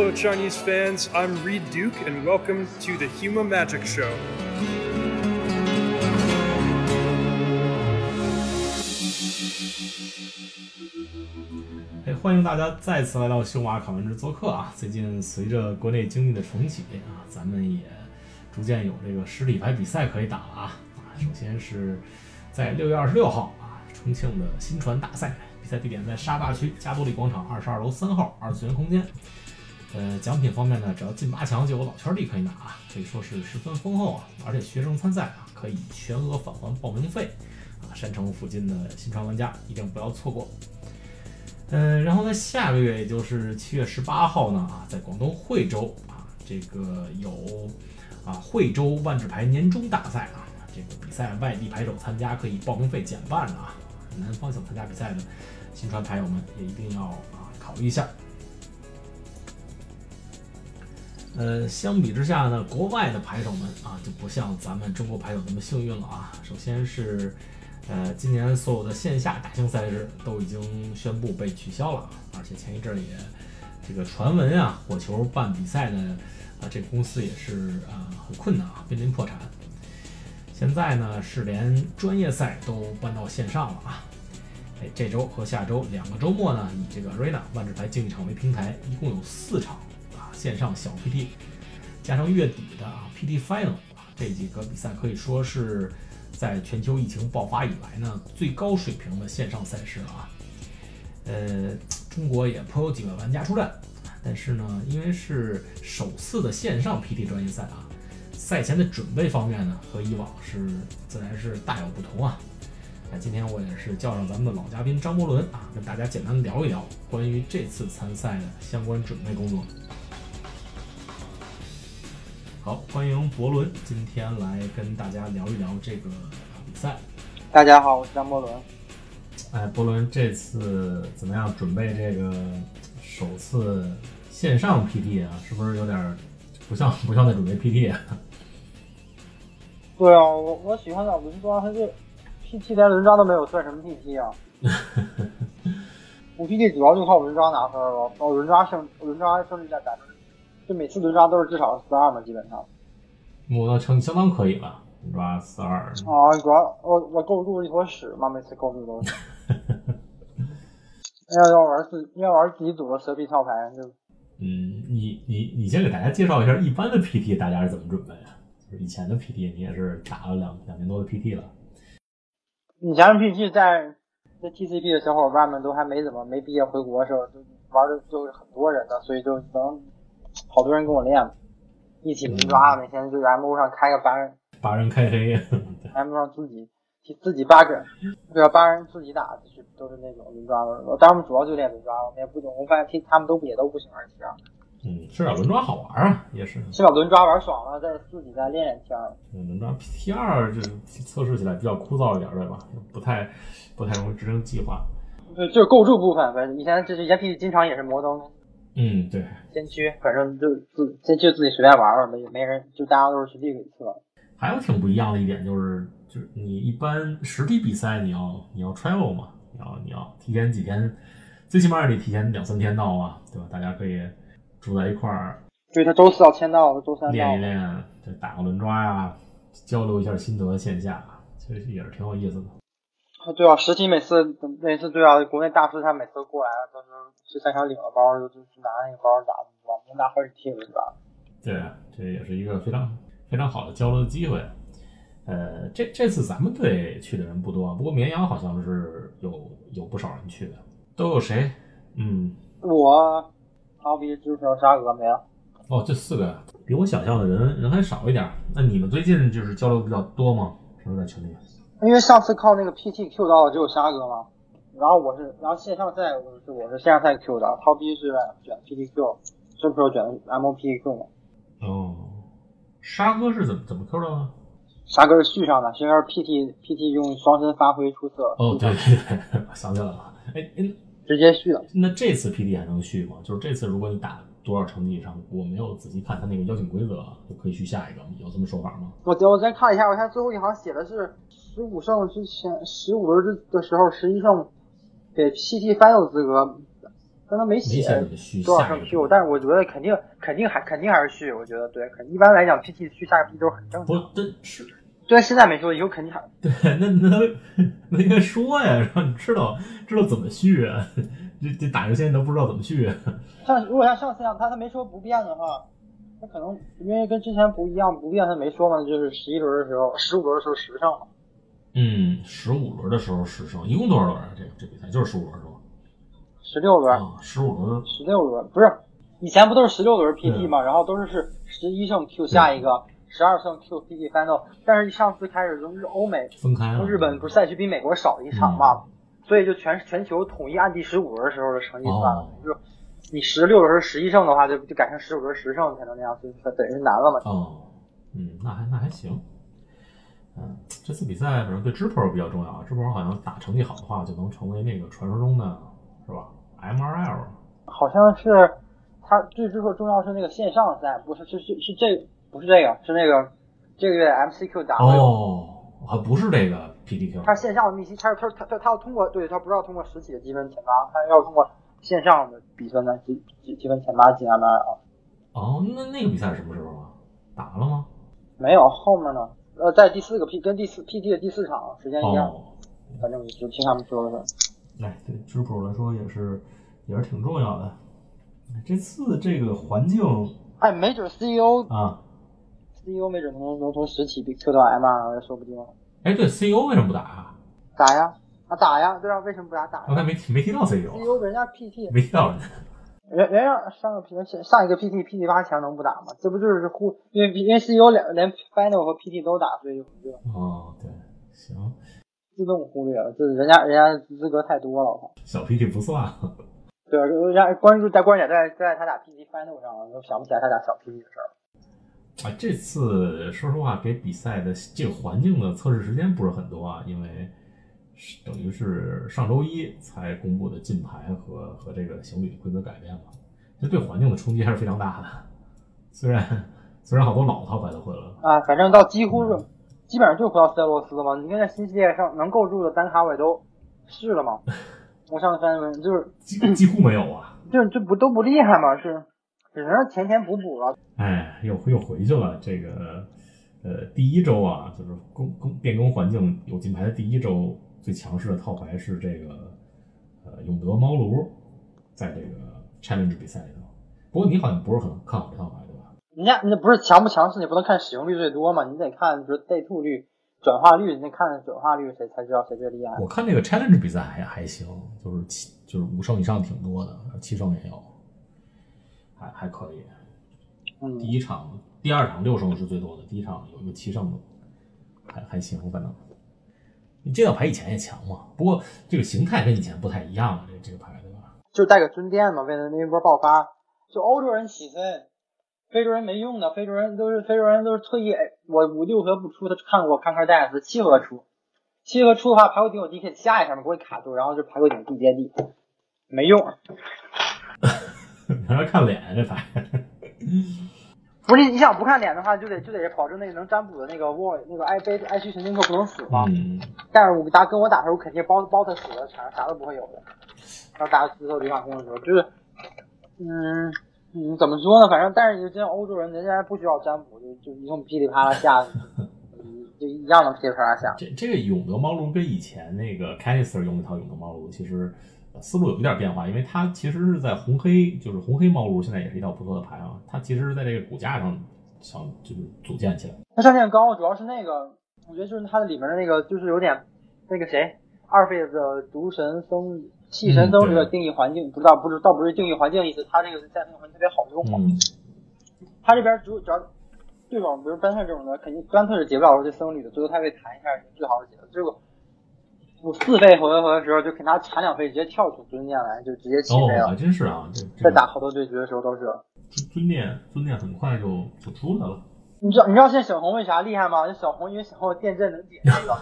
fellow Chinese fans. I'm Reed Duke, and welcome to the Huma Magic Show. 哎，欢迎大家再次来到修马考文之做客啊！最近随着国内经济的重启啊，咱们也逐渐有这个实体牌比赛可以打了啊！啊，首先是在六月二十六号啊，重庆的新传大赛，比赛地点在沙坝区加多利广场二十二楼三号二次元空间。呃，奖品方面呢，只要进八强就有老圈地可以拿啊，可以说是十分丰厚啊！而且学生参赛啊，可以全额返还报名费啊！山城附近的新传玩家一定不要错过。嗯，然后在下个月，也就是七月十八号呢啊，在广东惠州啊，这个有啊惠州万智牌年终大赛啊，这个比赛外地牌手参加可以报名费减半的啊，南方想参加比赛的新传牌友们也一定要啊考虑一下。呃，相比之下呢，国外的牌手们啊就不像咱们中国牌手那么幸运了啊。首先是，呃，今年所有的线下大型赛事都已经宣布被取消了，而且前一阵也这个传闻啊，火球办比赛的啊这个公司也是啊很困难啊，濒临破产。现在呢是连专业赛都搬到线上了啊。哎，这周和下周两个周末呢，以这个 Arena 万智牌竞技场为平台，一共有四场。线上小 PT 加上月底的啊 PT Final 啊这几个比赛可以说是在全球疫情爆发以来呢最高水平的线上赛事了啊。呃，中国也颇有几位玩家出战，但是呢，因为是首次的线上 PT 专业赛啊，赛前的准备方面呢和以往是自然是大有不同啊。那今天我也是叫上咱们的老嘉宾张伯伦啊，跟大家简单聊一聊关于这次参赛的相关准备工作。好，欢迎博伦今天来跟大家聊一聊这个比赛。大家好，我是张伯伦。哎，博伦这次怎么样？准备这个首次线上 PT 啊，是不是有点不像 不像在准备 PT 啊？对啊，我我喜欢打轮抓，他这 PT 连轮抓都没有，算什么 PT 啊？我 PT 主要就靠轮抓拿分了，靠轮抓胜轮抓胜率在百分之。就每次轮抓都是至少四二嘛，基本上。我的成绩相当可以了，轮抓四二。啊，主要我我构筑一坨屎嘛，每次构筑都是。要要玩自要玩自己组的蛇皮套牌就。嗯，你你你先给大家介绍一下一般的 PT 大家是怎么准备啊？就是以前的 PT 你也是打了两两年多的 PT 了。以前的 PT 在在 TCP 的小伙伴们都还没怎么没毕业回国的时候，就玩的就是很多人的，所以就能。好多人跟我练，一起轮抓，每天就在 M O 上开个八人，八人开黑，M O 上自己自己八个，对啊，八人自己打，就是都是那种轮抓的。我当时主要就练轮抓，我们也不懂，我发现 T 他们都也都不喜欢 T 二。嗯，是啊，轮抓好玩啊，也是。先把轮抓玩爽了，再自己再练练 T 二。嗯，轮抓 T 二就是测试起来比较枯燥一点，对吧？不太不太容易执行计划。对，就是构筑部分，反正以前就是以前 P 经常也是摩登。嗯，对，先驱，反正就自先驱自己随便玩玩，没没人，就大家都是随地给测。还有挺不一样的一点就是，就是你一般实体比赛你要你要 travel 嘛，你要你要提前几天，最起码也得提前两三天到啊，对吧？大家可以住在一块儿。对他周四要签到，周三练一练，就打个轮抓呀，交流一下心得，线下其实也是挺有意思的。啊，对啊，实体每次每次对啊，国内大师他每次过来，都是去赛场领了包，就就拿那个包打，往能拿好几天是吧？对，这也是一个非常非常好的交流的机会。呃，这这次咱们队去的人不多，不过绵阳好像是有有不少人去的，都有谁？嗯，我，好比就是沙哥没了。哦，这四个比我想象的人人还少一点。那你们最近就是交流比较多吗？平时在群里？因为上次靠那个 PT Q 到的只有沙哥嘛，然后我是，然后线上赛我是我是线上赛 Q 的，涛逼是卷 PT Q，这不是卷 M P Q 吗？哦，沙哥是怎么怎么 Q 的呢？沙哥是续上的，应该是 PT PT 用双身发挥出色。哦，对对对，我想起来了，哎，直接续了。那这次 PT 还能续吗？就是这次如果你打。多少成绩以上？我没有仔细看他那个邀请规则，就可以续下一个，有这么说法吗？我我再看一下，我看最后一行写的是十五胜之前，十五轮之的时候十一胜给 PT Final 资格，但他没没写多少胜 Q，但是我觉得肯定肯定还肯定还是续，我觉得对，肯一般来讲 PT 续下一个 PT 都是很正不常。，这是对，现在没说，以后肯定还对，那那那应该说呀，让你知道知道怎么续啊。这这打游戏你都不知道怎么续啊。像如果像上次那样，他他没说不变的话，他可能因为跟之前不一样，不变他没说嘛，就是十一轮的时候，十五轮的时候十胜嘛，嗯，十五轮的时候十胜，一共多少轮啊？这这比赛就是十五轮是吧？十六轮，啊，十五轮十六轮不是，以前不都是十六轮 PT 嘛？然后都是是十一胜 Q 下一个，十二胜 Q PT final，但是上次开始就是欧美分开了。日本不是赛区比美国少一场嘛，所以就全全球统一按第十五轮的时候的成绩算了，哦就你十六轮十一胜的话，就就改成十五轮十胜才能那样，所以说等于是难了嘛。哦，嗯，那还那还行。嗯，这次比赛反正对 Dripper 比较重要啊，Dripper 好像打成绩好的话，就能成为那个传说中的，是吧？MRL 好像是他最之后重要是那个线上赛，不是是是是这不是这个是那个这个月 MCQ 打的。哦，还不是这个 PDQ 他线上的密西，他他他他他要通过，对他不是要通过实体的积分前八，他要通过线上的比分的积积积分前八进 ML。哦，那那个比赛什么时候啊？打了吗？没有后面呢，呃，在第四个 P 跟第四 PT 的第四场时间一样，哦，反正就听他们说的是。哎，对 Dripper 来说也是也是挺重要的。这次这个环境哎，没准 CEO 啊，CEO 没准能能从实体 Q 到 ML 也说不定。哎，对 CEO 为什么不打啊？打呀啊打呀，对啊，为什么不打打呀刚才没提没提到 CEO，？CEO 人家 PT 没提到人家。人人家上个 P 上一个 PT PT 八强能不打吗？这不就是互因为因为 CEO 两连 Final 和 PT 都打，所以就哦，对，行，自动忽略了。这人家人家资格太多了，小 PT 不算。对啊，人家关注在关键点在在他打 PT Final 上了，都想不起来他打小 PT 的事儿。啊，这次说实话，给比赛的这个环境的测试时间不是很多啊，因为是等于是上周一才公布的禁牌和和这个行旅规则改变嘛，这对环境的冲击还是非常大的。虽然虽然好多老套牌都会了，啊，反正到几乎是基本上就回到塞洛斯了嘛。你看在新系列上能够入的单卡我也都试了嘛。我上次发现就是几几乎没有啊。就就不都不厉害嘛，是只能是填填补补了。哎，又又回去了。这个呃，第一周啊，就是更更变更环境有金牌的第一周，最强势的套牌是这个呃永德猫炉，在这个 challenge 比赛里头。不过你好像不是很看好这套牌，对吧？人家那不是强不强势，你不能看使用率最多嘛，你得看比如 day two 率、转化率，你得看转化率谁才知道谁最厉害。我看那个 challenge 比赛还还行，就是七就是五胜以上挺多的，七胜也有，还还可以。嗯第，一场、第二场六胜是最多的，第一场有一个七胜的，还还行，反正。你这套牌以前也强嘛，不过这个形态跟以前不太一样了，这这个牌对吧？就带个尊殿嘛，为了那一波爆发，就欧洲人起飞，非洲人没用的，非洲人都是非洲人都是特意，哎，我五六合不出，他看过康克戴斯七合出，七合出的话排骨顶有 DK 下一下嘛不会卡住，然后就排骨顶地接地，没用。你还要看脸这牌，不是你想不看脸的话，就得就得保证那个能占卜的那个沃那个爱悲爱虚神经课不能死嘛。嗯，但是我打跟我打的时候，我肯定包包他死的，啥啥都不会有的。然后打石头离法空的时候，就是，嗯嗯，怎么说呢？反正但是就像，欧洲人人家不需要占卜，就就一通噼里啪啦下，嗯就一样能噼里啪啦下。这这个永德猫炉跟以前那个 Canister 用那套永德猫炉其实呃思路有一点变化，因为它其实是在红黑，就是红黑猫路现在也是一套不错的牌啊，它其实是在这个骨架上想就是组建起来。它上限高，主要是那个，我觉得就是它的里面的那个，就是有点那个谁，二费的毒神僧气神僧这个定义环境，不知道不是倒不是定义环境的意思，它这个在那个环境特别好用嘛。嗯，他这边主主要对手，比如班特这种的，肯定干脆是解不了这僧侣的，最后他会弹一下，最好是解的。结果我四费回合的时候，就给他缠两费，直接跳出尊殿来，就直接起哦，飞了。还真是啊，这这个在打好多对局的时候都是。尊尊殿尊殿很快就就出来了。你知道你知道现在小红为啥厉害吗？这小红因为小红有电阵能解那个。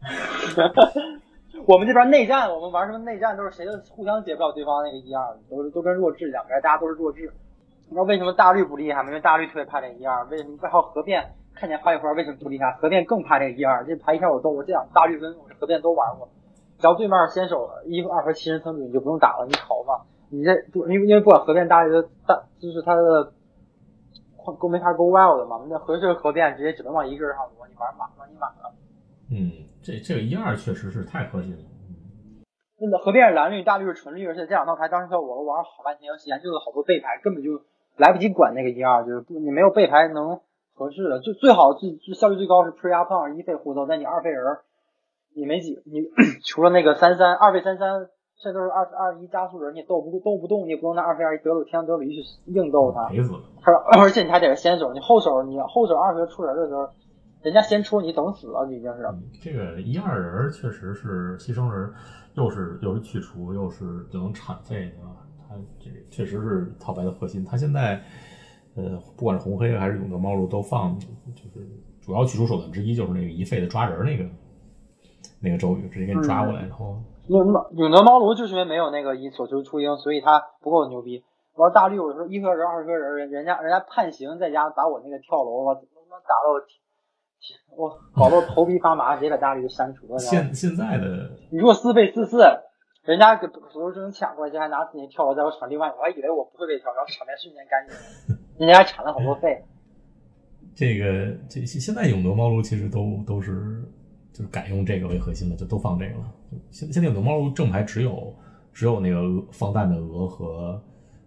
我们这边内战，我们玩什么内战都是谁都互相解不了对方那个一二，都是都跟弱智两边，大家都是弱智。你知道为什么大绿不厉害吗？因为大绿特别怕这个一二。为什么外号河变看见花一花为什么不厉害？河变更怕这个一二。这牌一开我都我这两大绿跟我这河变都玩过，只要对面先手一二和七人僧侣你就不用打了，你跑吧。你这不因为因为不管河变大的大就是他的勾没法勾 wild 嘛，那合适河变直接只能往一个人上挪，你玩满了你满了。嗯，这这个一二确实是太核心了。那河变是蓝绿，大绿是纯绿，而且这两套牌当时我玩了好半天，研究了好多备牌，根本就来不及管那个一二，就是不你没有备牌能合适的，就最好最最效率最高是 pre up 胖一费互动，但你二费人你没几你 除了那个三三二费三三。这都是二二一加速人，你斗不斗不动，你也不用拿二费二一德鲁天德鲁去硬斗他。赔死了。他而且你还得是先手，你后手你后手二费出人的时候，人家先出你等死了，已经是。这个一二人确实是牺牲人，又是又是去除，又是又能产废，对吧？他这确实是套牌的核心。他现在呃，不管是红黑还是永德猫路都放，就是主要去除手段之一就是那个一费的抓人那个那个咒语，直接给你抓过来，然后。永永德猫炉就是因为没有那个一所求出鹰，所以他不够牛逼。玩大绿，我说一颗人二颗人，人人家人家判刑在家把我那个跳楼，我他妈打到我搞得头皮发麻，直接把大绿就删除了。现现在的你如果四倍四四，人家给所有人抢过来，还拿自己跳楼在我场另外，我还以为我不会被跳，然后场面瞬间干净，人家还铲了好多费。这个这现在永德猫炉其实都都是。就是改用这个为核心的，就都放这个了。现现在永德猫炉正牌只有只有那个放蛋的鹅和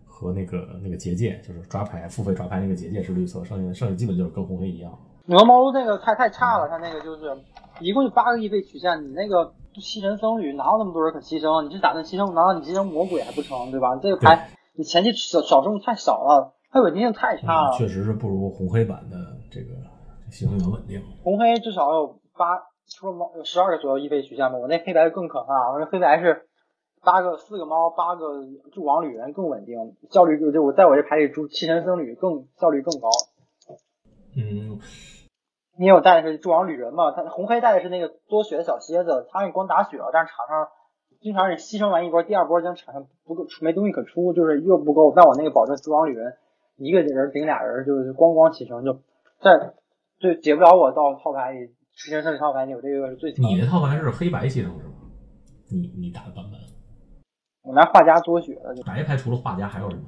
和那个那个结界，就是抓牌付费抓牌那个结界是绿色，剩下剩下基本就是跟红黑一样。永德猫那个太太差了，它那个就是一共就八个亿费曲线，你那个吸尘僧侣哪有那么多人可牺牲？你是打算牺牲？难道你牺牲魔鬼还不成？对吧？这个牌你前期少少数太少了，它稳定性太差了。确实是不如红黑版的这个牺牲能稳定。红黑至少有八。除了猫有十二个左右一费曲线嘛，我那黑白更可怕，我那黑白是八个四个猫八个助王旅人更稳定，效率就就我在我这牌里助七神僧侣更效率更高。嗯，因为我带的是助王旅人嘛？他红黑带的是那个多血的小蝎子，他你光打血了，但是场上经常是牺牲完一波，第二波将场上不够没东西可出，就是又不够。但我那个保证助王旅人一个人顶俩人，就是咣咣起程就在就解不了我到套牌里。牺牲胜利套牌，里我这个是最强。你的套牌是黑白牺牲是吗？你你打的版本？我拿画家多血的。白牌除了画家还有什么？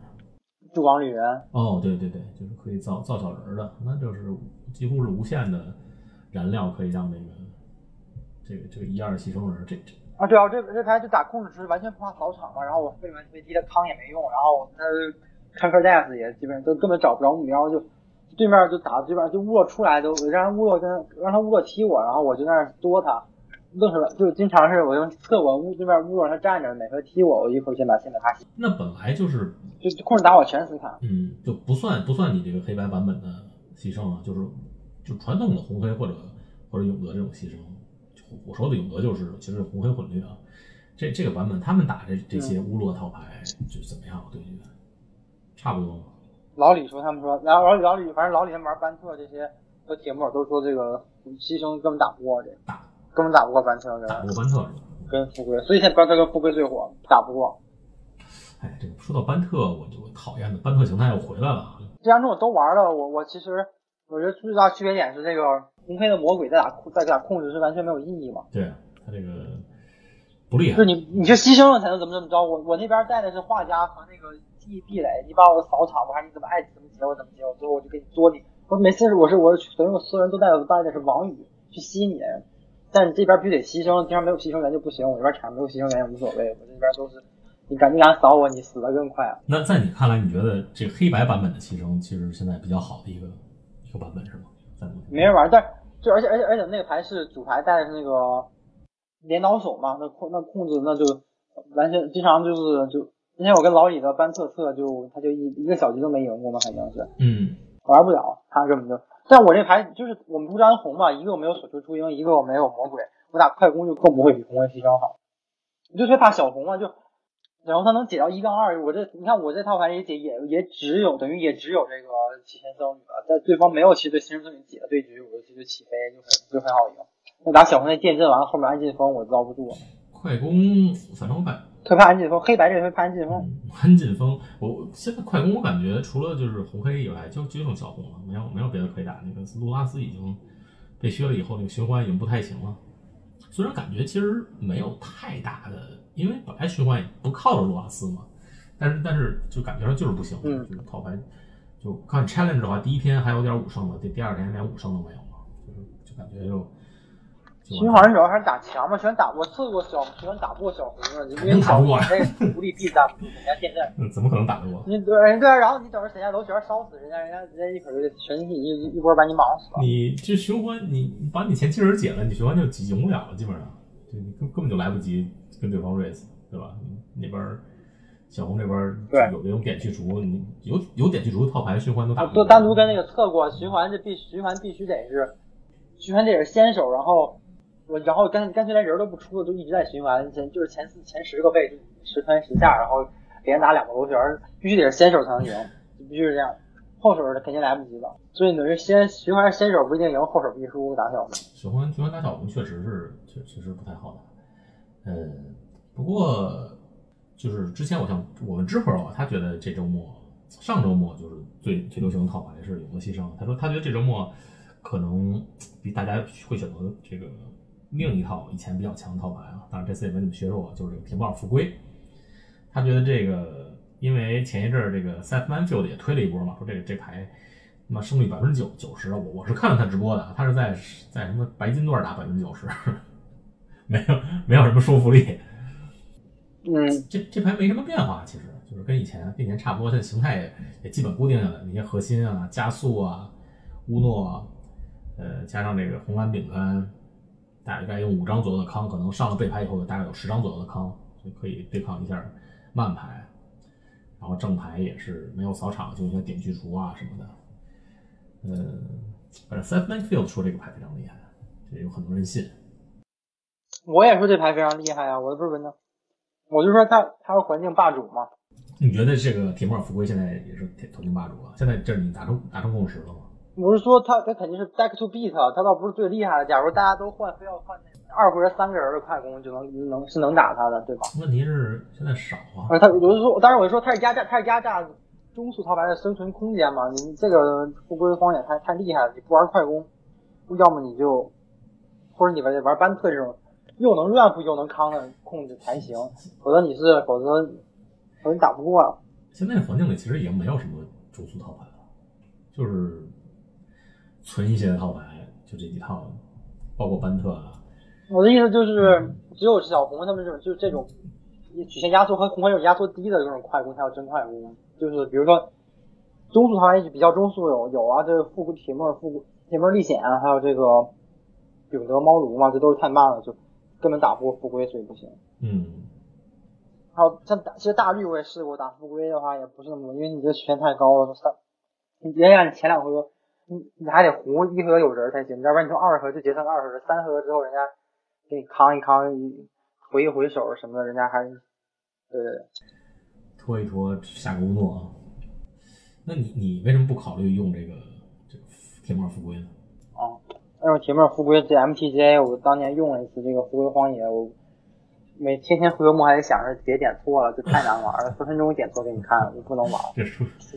助光旅人。哦，对对对，就是可以造造小人的，那就是几乎是无限的燃料，可以让那个这个这个一二牺牲人这这。啊，对啊，这这牌就打控制时完全不怕扫场嘛，然后我费完飞机的康也没用，然后他看克 death 也基本上都根本找不着目标就。对面就打，对面就乌洛出来都让乌洛跟让他乌洛踢我，然后我就在那多他，愣是就经常是我用侧我乌对面乌洛他站着，每回踢我，我一口先把先把他洗。那本来就是就控制打我全死卡，嗯，就不算不算你这个黑白版本的牺牲啊，就是就传统的红黑或者或者永德这种牺牲，我说的永德就是其实红黑混绿啊，这这个版本他们打这这些乌洛套牌就怎么样？对决差不多吗？老李说，他们说，然后老李老李，反正老李他们玩班特这些和铁木都说这个牺牲根本打不过这，根本打不过班特，打不过班特跟富贵，所以现在班特跟富贵最火，打不过。哎，这个说到班特，我就讨厌的班特形态又回来了。这两种我都玩了，我我其实我觉得最大区别点是这个红黑的魔鬼在打在打控制是完全没有意义嘛。对他这个不厉害，就你你就牺牲了才能怎么怎么着，我我那边带的是画家和那个。地地雷，你把我扫场，我看你怎么爱怎么接我怎么接，我最后我就给你作你。我每次我是我是所有所有人都带的带的是王宇去吸你，但你这边必须得牺牲，这边没有牺牲员就不行。我这边场上没有牺牲员也无所谓，我这边都是你敢你敢扫我，你死的更快。那在你看来，你觉得这黑白版本的牺牲其实现在比较好的一个一个版本是吗？没人玩，但就而且而且而且那个牌是主牌带的是那个镰刀手嘛，那控那控制那就完全经常就是就。今天我跟老李的班测测，就他就一一个小局都没赢过嘛，反正是，嗯，玩不了，他根本就。但我这牌就是我们不沾红嘛，一个我没有所求出鹰，一个我没有魔鬼，我打快攻就更不会比红卫牺牲好。我就最怕小红嘛，就然后他能解到一杠二，我这你看我这套牌也解也也只有等于也只有这个七仙僧侣了，在对方没有其实对七仙僧侣解的对局，我就直接起飞就很就很好赢。那打小红那电阵完了后面安进风我遭不住。快攻反正我感特怕安进风，黑白这回怕安进风。安进风，我现在快攻我感觉除了就是红黑以外，就就剩小红了，没有没有别的可以打。那个卢拉斯已经被削了以后，那个循环已经不太行了。虽然感觉其实没有太大的，因为本来循环也不靠着卢拉斯嘛，但是但是就感觉上就是不行，嗯就是套牌就看 challenge 的话，第一天还有点五胜的，第第二天连五胜都没有了，就是就感觉就就循环主要还是打强嘛，喜欢打我测过小，喜欢打不过小红的，因为小红那个独立必打不住人家电 阵。嗯怎么可能打得过？你对人对啊，然后你等着人家楼旋烧死人家，人家人家一会儿就全体一一波把你莽死了。你这循环，你你把你前期人解了，你循环就赢不了了，基本上，就你根根本就来不及跟对方 race，对吧？你那边儿小红这边儿对有那种点去除，你有有点去除的套牌循环都打啊，不过就单独跟那个测过循环，这必循环必须得是循环得是先手，然后我然后干干脆连人都不出了，就一直在循环前就是前四前十个位就十穿十下，然后连打两个螺旋，必须得是先手才能赢，必须是这样，后手肯定来不及了。所以等于先循环先手不一定赢，后手必输打小的。循环循环打小红确实是确确实不太好打，嗯，不过就是之前我像我们知朋友啊，他觉得这周末上周末就是最最流行的套牌是有个牺牲，他说他觉得这周末可能比大家会选择这个另一套以前比较强的套牌啊，当然这次也没怎么削弱，就是这个铁木尔复归，他觉得这个因为前一阵儿这个 Seth Manfield 也推了一波嘛，说这个这牌。那么胜率百分之九九十，我我是看了他直播的，他是在在什么白金段打百分之九十，没有没有什么说服力。嗯，这这牌没什么变化，其实就是跟以前跟以前差不多，它的形态也也基本固定下来，那些核心啊、加速啊、乌诺啊，呃，加上这个红蓝饼干，大概有五张左右的康，可能上了背牌以后，大概有十张左右的康，就可以对抗一下慢牌。然后正牌也是没有扫场，就一些点去除啊什么的。嗯，反正 Seth Manfield 说这个牌非常厉害，这有很多人信。我也说这牌非常厉害啊，我不是文章，我就说他他是环境霸主嘛。你觉得这个铁木尔复归现在也是铁头境霸主啊？现在这是你达成达成共识了吗？我是说他他肯定是 back to beat，他倒不是最厉害的。假如大家都换，非要换那二或者三个人的快攻，就能能是能打他的，对吧？问题是现在少啊。而他我就说，当然我就说他是压榨，他是压榨中速套牌的生存空间嘛。你这个不归荒野太太厉害了，你不玩快攻，要么你就或者你玩玩班特这种又能 ramp 又能康的控制才行，否则你是否则否则你打不过啊。现在环境里其实已经没有什么中速套牌了，就是存一些套牌，就这几套，包括班特啊。我的意思就是，只有小红他们这种就是这种曲线压缩和红环有压缩低的这种快攻才有真快攻。就是比如说中速套牌比较中速有有啊，这个复古铁木尔复古铁木尔历险，啊还有这个永德猫奴嘛，这都是太慢了，就根本打不过复归，所以不行。嗯，还有像打，其实大绿我也试过打复归的话也不是那么，因为你这曲线太高了，三，你别让你前两回合，你你还得胡一盒有人才行，要不然你从二盒就结算二盒，三盒之后人家给你扛一扛，回一回手什么的，人家还是，对对对，拖一拖下个乌诺啊。那你你为什么不考虑用这个这个铁木尔复归呢？啊，那种铁木尔复归这 MTGA 我当年用了一次这个复归荒野，我每天天回合幕还得想着别点错了，这太难玩了，分分钟点错给你看，我不能玩。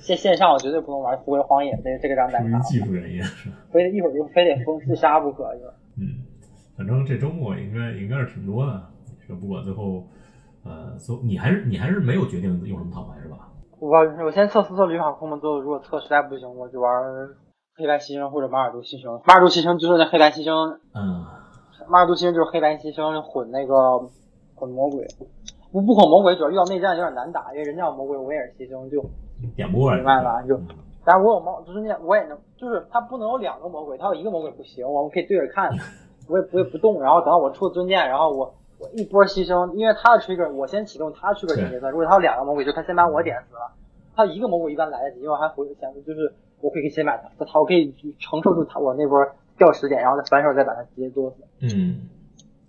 线线上我绝对不能玩复归荒野，这这个张单卡，属于技术原因是吧？非得一会儿就非得封自杀不可，就。嗯，反正这周末应该应该是挺多的。这个不管最后，呃，所你还是你还是没有决定用什么套牌是吧？我我先测四测旅法控嘛，最后如果测实在不行，我就玩黑白牺牲或者马尔杜牺牲。马尔杜牺牲就是那黑白牺牲，嗯，马尔杜牺牲就是黑白牺牲混那个混魔鬼。不不捆魔鬼，主要遇到内战有点难打，因为人家有魔鬼，我也是牺牲，就点不过来。明白吧？就嗯但是我有魔，就是那我也能，就是他不能有两个魔鬼，他有一个魔鬼不行，我们可以对着看，我也不会不动，然后等到我出尊剑，然后我我一波牺牲，因为他的 trigger 我先启动他 trigger 先结算，如果他有两个魔鬼，就他先把我点死了，他一个魔鬼一般来得及，因为我还回想就是我可以先把他，他我可以承受住他我那波掉十点，然后再反手再把他直接剁死。嗯，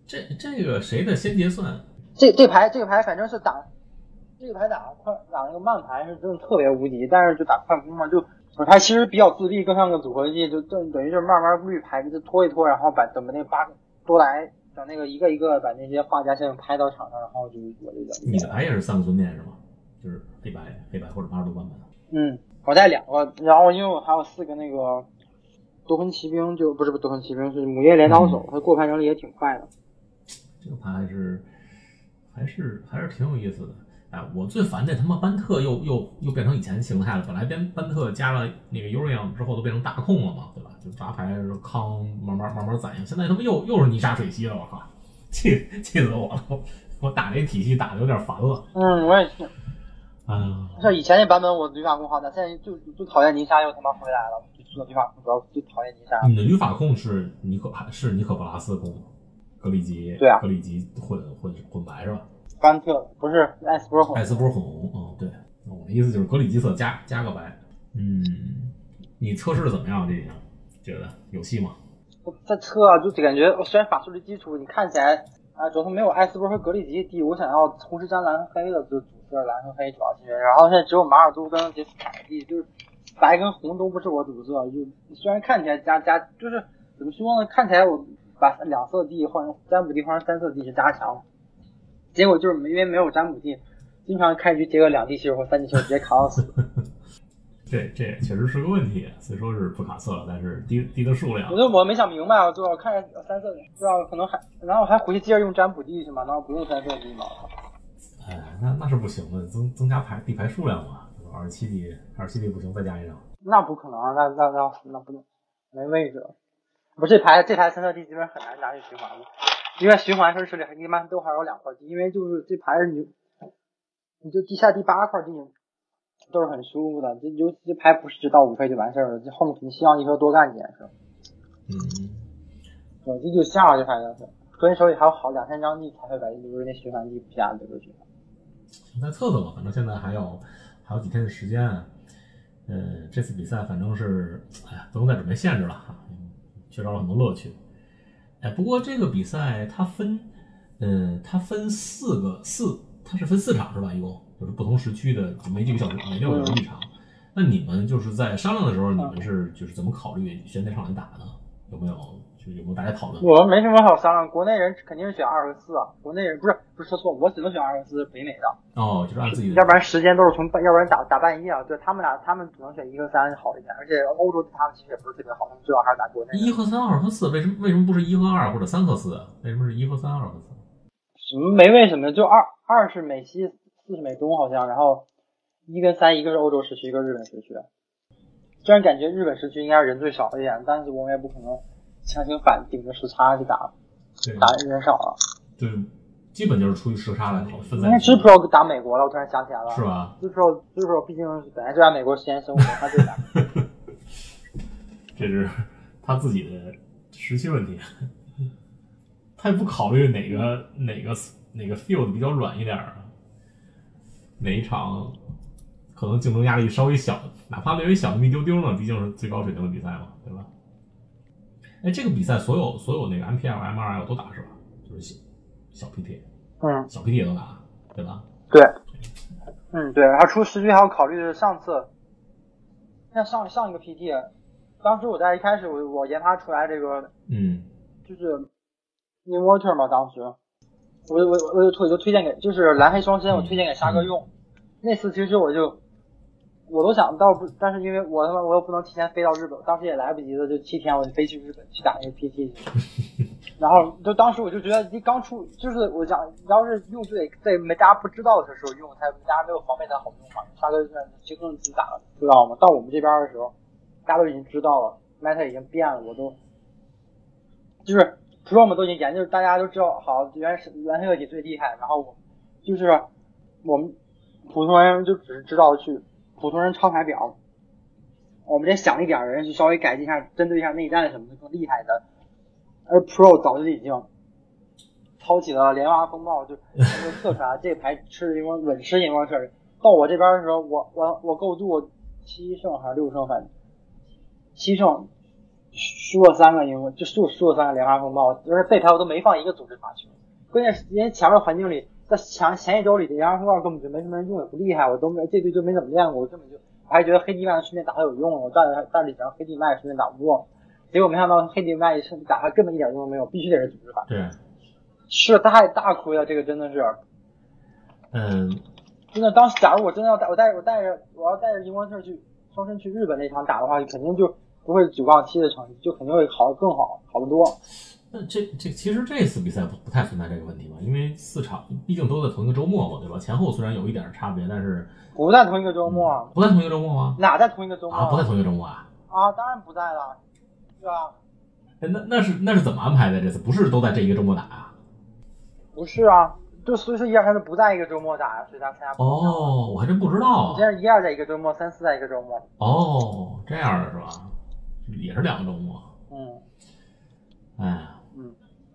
这这个谁的先结算？这这牌这个牌反正是打这个牌打快打那个慢牌是真的特别无敌，但是就打快攻嘛，就他其实比较自闭，更像个组合技，就等等于就是慢慢绿牌就拖一拖，然后把怎么那八个多来，等那个一个一个把那些画家先拍到场上，然后就我就你的牌也是三个尊殿是吗？就是黑白黑白或者八十度版本。嗯，我带两个，然后因为我还有四个那个夺魂骑兵，就不是不是夺魂骑兵，是母夜镰刀手，他过牌能力也挺快的。这个牌还是还是还是挺有意思的。哎，我最烦这他妈班特又又又变成以前形态了。本来边班特加了那个 Urian 之后都变成大控了嘛，对吧？就扎牌康慢慢慢慢攒应。现在他妈又又是泥沙水系了，我靠，气气死我了！我打这体系打的有点烦了。嗯，我也是。啊，像以前那版本我语法控好打，现在就就讨厌泥沙又他妈回来了，就做旅法控主要就讨厌泥沙。你的语法控是尼可还是尼可布拉斯控？格里吉对啊，格里吉混混混白是吧？班特不是艾斯波混，艾斯波混红，嗯，对，我的意思就是格里吉色加加个白。嗯，你测试的怎么样？这已经觉得有戏吗？我在测啊，就感觉虽然法术的基础你看起来啊，主要是没有艾斯波和格里吉低，我想要同时沾蓝和黑的就主色，蓝和黑主要是，然后现在只有马尔都跟杰斯凯蒂，就是白跟红都不是我主色，就虽然看起来加加就是怎么说呢？看起来我。把两色地换成占卜地换成三色地去加强，结果就是因为没有占卜地，经常开局结个两地球或三地球直接卡到死。这这确实是个问题，虽说是不卡色了，但是低低的数量。我就我没想明白，我就看着三色，不知道可能还然后还回去接着用占卜地去嘛，然后不用三色地嘛？哎，那那是不行的，增增加牌地牌数量嘛，二十七地二十七地不行，再加一张。那不可能，那那那那不能，没位置。不是这牌这牌三色地基本很难拿去循环了，因为循环时手里一般都还有两块地，因为就是这牌你你就地下第八块地都是很舒服的，这尤其这牌不是只到五费就完事儿了，这后面肯定希望一说多干几件事。嗯，对，这就下了这牌就是，所以手里还有好两三张地才会把就是那循环地加这个循环。再测测吧，反正现在还有还有几天的时间，呃，这次比赛反正是哎呀不用再准备限制了哈。缺少了很多乐趣，哎，不过这个比赛它分，呃，它分四个四，它是分四场是吧？一共就是不同时区的，每几个小时，每六个小时一场。那你们就是在商量的时候，你们是就是怎么考虑选哪场来打呢？有没有？就有没有大家讨论？我们没什么好商量，国内人肯定是选二和四啊。国内人不是不是说错，我只能选二和四，北美的。哦，就是按自己的。要不然时间都是从半，要不然打打半夜啊。对他们俩，他们只能选一和三好一点，而且欧洲对他们其实也不是特别好，他们最好还是打国内。一和三，二和四，为什么为什么不是一和二或者三和四？为什么是一和三，二和四？什么没为什么？就二二是美西，四是美东好像，然后一跟三，一个是欧洲时区，一个日本时区。虽然感觉日本时区应该人最少一点，但是我们也不可能。强行反顶着时差去打，打人少了，对，基本就是出于时差来考分。因为 G Pro 打美国了，我突然想起来了，是吧？G Pro G Pro 毕竟本来就在美国时间生活，他就打。这是他自己的时期问题，他也不考虑哪个哪个哪个 field 比较软一点啊，哪一场可能竞争压力稍微小，哪怕略微小那么一丢丢呢，毕竟是最高水平的比赛嘛，对吧？哎，这个比赛所有所有那个 MPL、MRL 都打是吧？就是小小 PT，嗯，小 PT 也都打，对吧？对，嗯对，然后出十局还要考虑上次，像上上一个 PT，当时我在一开始我我研发出来这个，嗯，就是 Inverter 嘛，当时，我我我就推就推荐给就是蓝黑双身，我推荐给沙哥用，那次其实我就。我都想到不，但是因为我他妈我又不能提前飞到日本，当时也来不及了，就七天我就飞去日本去打那个 PT 去。然后就当时我就觉得，一刚出就是我想要是用就得在没大家不知道的时候用，才大家没有防备才好用嘛。沙哥在轻松自己打了，知道吗？到我们这边的时候，大家都已经知道了，meta 已经变了，我都就是 pro 们都已经研究，大家都知道好原始原黑个体最厉害，然后我就是我们普通人就只是知道去。普通人抄牌表，我们这想一点人去稍微改进一下，针对一下内战什么的更厉害的。而 Pro 早就已经抄起了连花风暴，就就测出来这牌吃因为稳吃荧光色。到我这边的时候，我我我构筑七胜还是六胜，反正七胜输了三个因为就输输了三个连花风暴，就是这牌我都没放一个组织法球。关键是因为前面环境里。在前前一周里的阳光风暴根本就没什么人用，也不厉害，我都没这队就没怎么练过，我根本就我还觉得黑地麦顺便打它有用，我带着带着几张黑地麦顺便打不过，结果没想到黑地麦是打他根本一点用都没有，必须得是组织法。对，吃了太大亏了，这个真的是。嗯，真的，当时假如我真的要带我带我带着我要带着荧光色去双身去日本那场打的话，肯定就不会九杠七的成绩，就肯定会好更好好得多。那这这其实这次比赛不不太存在这个问题吧？因为四场毕竟都在同一个周末嘛，对吧？前后虽然有一点差别，但是不在同一个周末，不在同一个周末吗？哪在同一个周末啊，不在同一个周末啊？啊，当然不在了，对吧？哎，那那是那是怎么安排的？这次不是都在这一个周末打啊？不是啊，就所以说一二三四不在一个周末打呀，所以他参加。哦，我还真不知道你。这是一二在一个周末，三四在一个周末。哦，这样的是吧？也是两个周末。嗯，哎呀，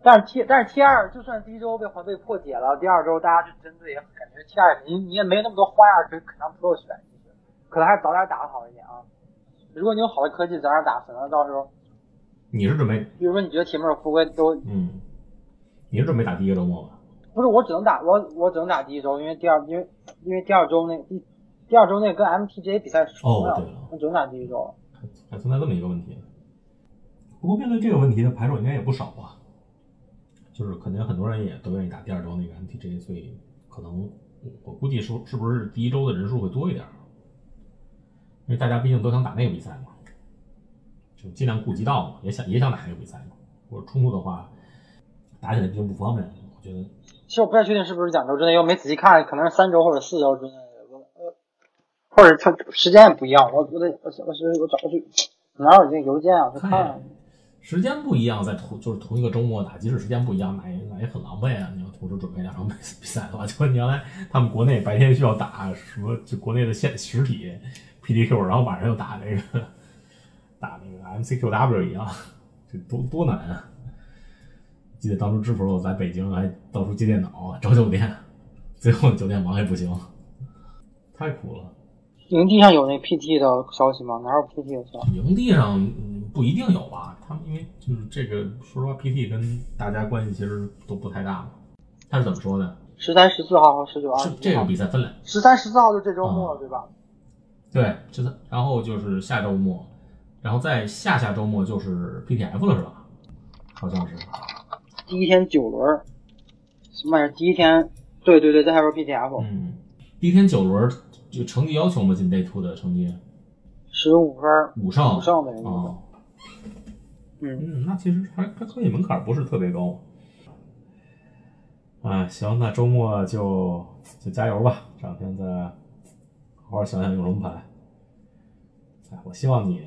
但是 T 但是 T 二就算第一周被环被破解了，第二周大家就针对也感觉 T 二你你也没那么多花样可以可让 Pro 选，其实可能还是早点打好一点啊。如果你有好的科技，早点打，可能到时候，你是准备比如说你觉得铁木尔富贵都嗯，你是准备打第一个周末吧？不是我只能打我我只能打第一周，因为第二因为因为第二周那第第二周那跟 MTJ 比赛是重的，哦对了我只能打第一周。还存在这么一个问题。不过面对这个问题的牌手应该也不少啊，就是可能很多人也都愿意打第二周那个 MTJ，所以可能我估计是是不是第一周的人数会多一点儿，因为大家毕竟都想打那个比赛嘛，就尽量顾及到嘛，也想也想打那个比赛嘛。如果冲突的话，打起来毕竟不方便，我觉得其实我不太确定是不是两周之内，因为我没仔细看，可能是三周或者四周之内呃，或者它时间也不一样，我我得我我是我找去哪有这个邮件啊？我看看时间不一样，在同就是同一个周末打，即使时间不一样，那也那也很狼狈啊！你要同时准备两场比比赛的话，就你原来他们国内白天需要打什么，就国内的现实体 PDQ，然后晚上又打那个打那个 MCQW 一样，这多多难啊！记得当初知否我在北京还到处借电脑找酒店，最后酒店忙也不行，太苦了。营地上有那 PT 的消息吗？哪有 PT 的消息？营地上嗯不一定有吧？他们因为就是这个，说实话，PT 跟大家关系其实都不太大嘛。他是怎么说的？十三、十四号和十九、二十是这个比赛分了十三、十四号就这周末了，对吧？对，十三。然后就是下周末，然后再下下周末就是 PTF 了，是吧？好像是。第一天九轮，什么玩意儿？第一天，对对对，再还说 PTF，嗯，第一天九轮就成绩要求嘛，进 Day Two 的成绩十五分五胜五胜的人，哦，嗯，嗯，那其实还还可以，门槛不是特别高。哎，行，那周末就就加油吧，这两天再好好想想用什么牌。哎，我希望你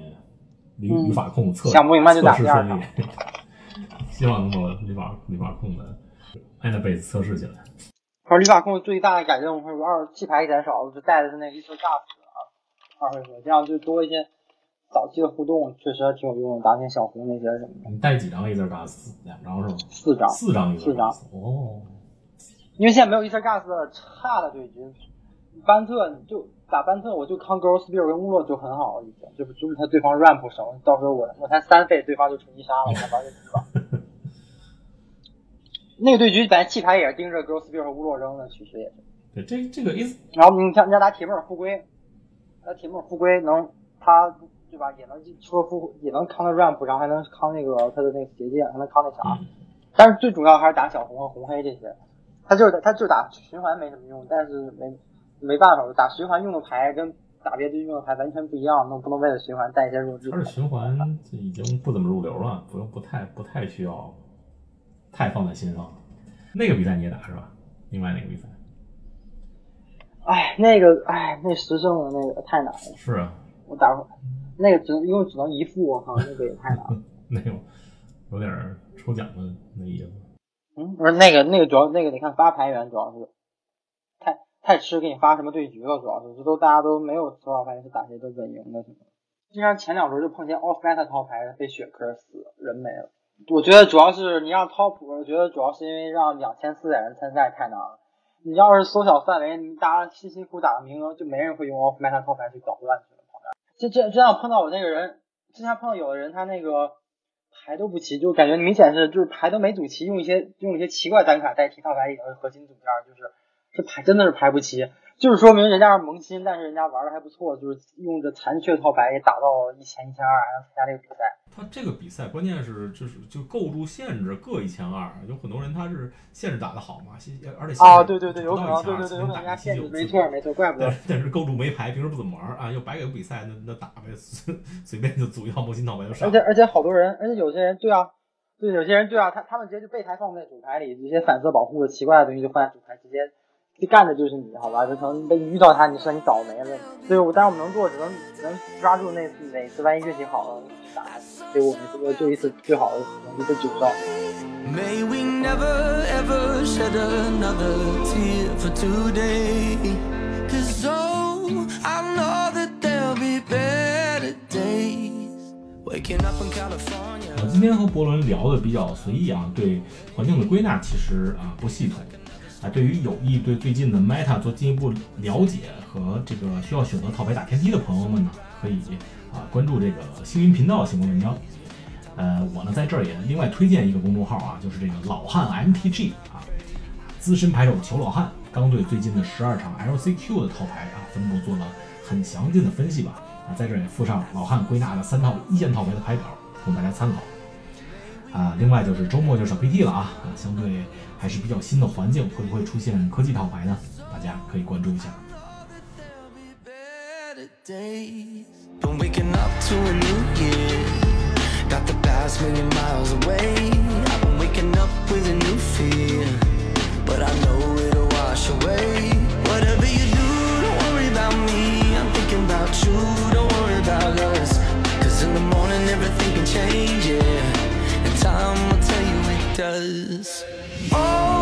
旅嗯旅法控测想不明白就打测试第二顺利，希望能把旅法旅法控的 Anabase 测试起来。而旅法控最大的改动是二气牌减少了，就带的是那个一次 gas 啊，二回合，这样就多一些早期的互动，确实还挺有用的，打点小红那些什么的，你带几张 Ether Gas？两张是吗？四张。四张四张 Gas。哦，因为现在没有 e e r gas 的差的对局，班特就打班特，我就康 Girl Spear 跟乌洛就很好了，已经就是就是他对方 ramp 手，到时候我我才三费，对方就纯击杀了，我才玩就死了。那个对局本来弃牌也是盯着 Girl Spear 和乌洛扔的，其实也是。对，这这个 Ether 然后你像你像打铁木尔复归，打铁木尔复归能他对吧，也能说复也能扛到 ramp，然后还能扛那个他的那个结界，还能扛那啥。嗯但是最主要还是打小红和红黑这些，他就是他就打循环没什么用，但是没没办法，打循环用的牌跟打别的用的牌完全不一样，那不能为了循环带一些弱智牌它是。循环已经不怎么入流了，不用不太不太需要太放在心上。那个比赛你也打是吧？另外那个比赛哎，那个哎，那十胜的那个太难了，是啊，我打会那个只能因为只能一副，我靠，那个也太难了。那个有点儿抽奖的那意思。嗯，不是那个那个主要那个你看发牌员，主要是太太吃给你发什么对局了，主要是这都大家都没有头号牌是打谁都稳赢的什么。经常前两轮就碰见 off meta 套牌被血科死，人没了。我觉得主要是你让 top，我觉得主要是因为让两千四百人参赛太难了。你要是缩小范围，你大家辛辛苦苦打的名额，就没人会用 off meta 套牌去捣乱去这这这样碰到我那个人，之前碰到有的人他那个牌都不齐，就感觉明显是就是牌都没组齐，用一些用一些奇怪单卡代替套牌里的核心组件，就是这牌真的是排不齐，就是说明人家是萌新，但是人家玩的还不错，就是用着残缺套牌也打到一千一千二，还能参加这个比赛。他这个比赛关键是就是就构筑限制各一千二，有很多人他是限制打的好嘛，而且啊，对对对，有可能，不到1200对对对，有可能人家限制，没错没错，怪不得 但。是构筑没牌，平时不怎么玩啊，又白给个比赛，那那打呗，随随便就组一套萌新套牌就上而且。而且好多人，而且有些人对啊，对，有些人对啊，他他们直接就备胎放在主牌里，一些反色保护的奇怪的东西就放在主牌，直接干的就是你，好吧？就可能被遇到他，你说你倒霉了。所以我，但是我们能做，只能只能抓住那次哪次万一运气好了打，所以我们这个就一次最好的一次九兆。May we never ever shed another tear for today. Cause oh, I know that there'll be better days. Waking up in California. 呃，今天和博伦聊的比较随意啊，对环境的归纳其实啊不系统对于有意对最近的 Meta 做进一步了解和这个需要选择套牌打天梯的朋友们呢，可以啊关注这个星云频道的相关文章。呃，我呢在这儿也另外推荐一个公众号啊，就是这个老汉 MTG 啊，资深牌手裘老汉刚对最近的十二场 LCQ 的套牌啊分布做了很详尽的分析吧。啊，在这儿也附上老汉归纳的三套一线套牌的牌表，供大家参考。啊，另外就是周末就是小 PT 了啊，啊，相对还是比较新的环境，会不会出现科技套牌呢？大家可以关注一下。There'll be better days. Been waking up to new year. Got the past million miles away. I've been waking up with a new fear. But I know it'll wash away. Whatever you do, don't worry 'bout me. I'm thinking 'bout you, don't worry about us. Cause in the morning everything can change, yeah. Time will tell you it does. Oh,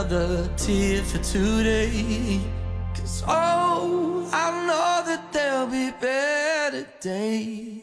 another tear for today. 'Cause oh, I know that there'll be better days.